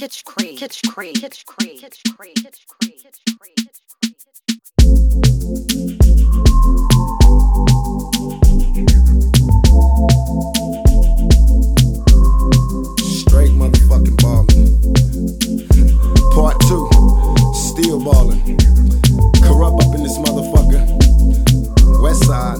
Kitch Cree, Kitch Cree, Kitch Cree, Kitch Cree, Kitch Cree, Kitch Cree, Kitch Cree. Straight motherfucking ballin'. Part two, still ballin'. Kurupt up in this motherfucker. West side.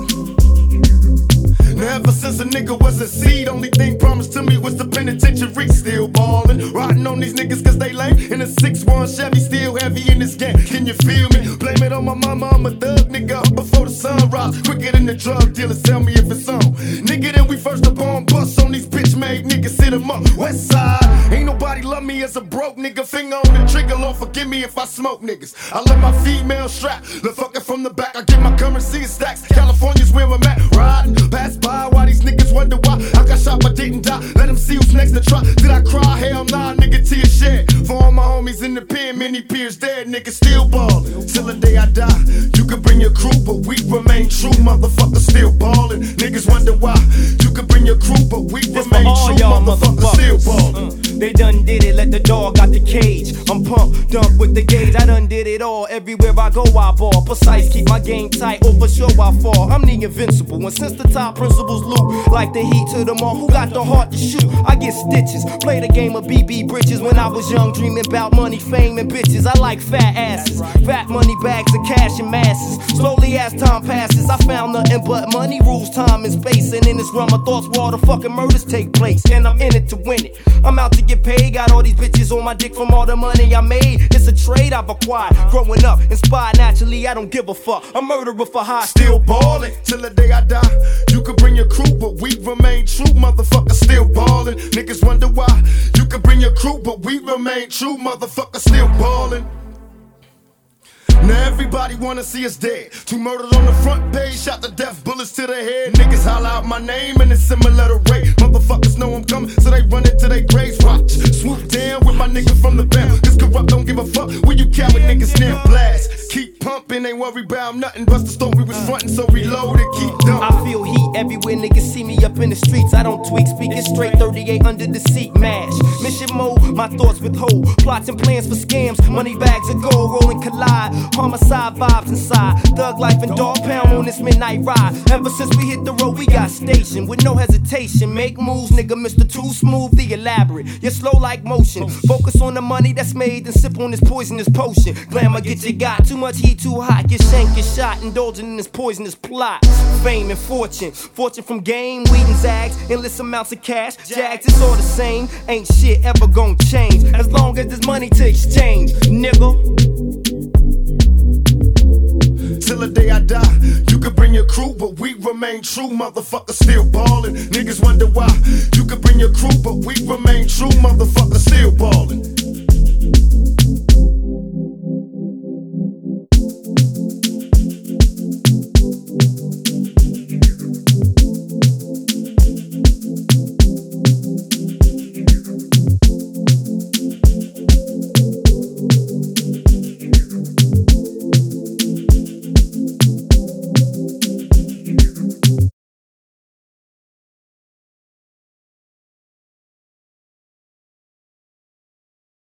Now ever since a nigga was a seed, only thing promised to me was the penitentiary. Still ballin', riding on these niggas cause they lame. In a 6-1 Chevy, still heavy in this game. Can you feel me? Blame it on my mama, I'm a thug nigga. Before the sun sunrise, quicker than the drug dealers. Tell me if it's on. Nigga, then we first up on bus on these bitch made niggas. Sit 'em up, west side. Ain't nobody love me as a broke nigga. Finger on the trigger, Lord forgive me if I smoke niggas. I let my female strap, the fucker from the back. I get my currency in stacks. California's where I'm at. Riding, pass by while these niggas wonder why I got shot but didn't die. Let them see who's next to try. Did I cry? Hell nah, nigga, tear shed. For all my homies in the pen, many peers dead, niggas still ballin'. Till the day I die, you can bring your crew, but we remain true. Motherfuckers still ballin'. Niggas wonder why. You can bring your crew, but we remain true. y'all Motherfuckers still ballin'. Uh, they done did it, let the dog out the cage. Dump with the gauge. I done did it all. Everywhere I go, I ball. Precise, keep my game tight. Oh, for sure I fall. I'm the invincible. And since the top principles loot, like the heat to the mall, who got the heart to shoot? I get stitches. Play the game of BB Bridges when I was young, dreaming about money, fame, and bitches. I like fat asses, fat money bags of cash and masses. Slowly as time passes, I found nothing but money rules time and space. And in this realm of thoughts where all the fucking murders take place. And I'm in it to win it. I'm out to get paid. Got all these bitches on my dick from all the money I made. It's a trade I've acquired. Growing up, inspired naturally, I don't give a fuck. A murderer for high. Still ballin' till the day I die. You can bring your crew, but we remain true. Motherfuckers still ballin'. Niggas wonder why. You can bring your crew, but we remain true. Motherfuckers still ballin'. Now everybody wanna see us dead. Two murdered on the front page, shot to death, bullets to the head. Niggas holler out my name and it's similar to. Motherfuckers know I'm coming, so they run into their graves. Watch, swoop down with my nigga from the worry about nothing. Bust the story was frontin', so reload it, keep dumping. I feel heat everywhere niggas see me up in the streets. I don't tweak, speaking straight 38 under the seat. Mash, mission mode, my thoughts withhold. Plots and plans for scams, money bags of gold rolling collide. Homicide vibes inside, thug life and Dogg Pound on this midnight ride. Ever since we hit the road, we got stationed with no hesitation. Make moves, nigga, Mr. Too Smooth, the elaborate. You're slow like motion. Focus on the money that's made and sip on this poisonous potion. Glamour get you got too much heat, too hot. Get shank get shot, indulging in this poisonous plot. Fame and fortune, fortune from game, weed and zags, endless amounts of cash. Jags, it's all the same. Ain't shit ever gonna change change as long as there's money to exchange, nigga. Till the day I die, you could bring your crew, but we remain true. Motherfuckers still ballin'. Niggas wonder why. You could bring your crew, but we remain true. Motherfuckers.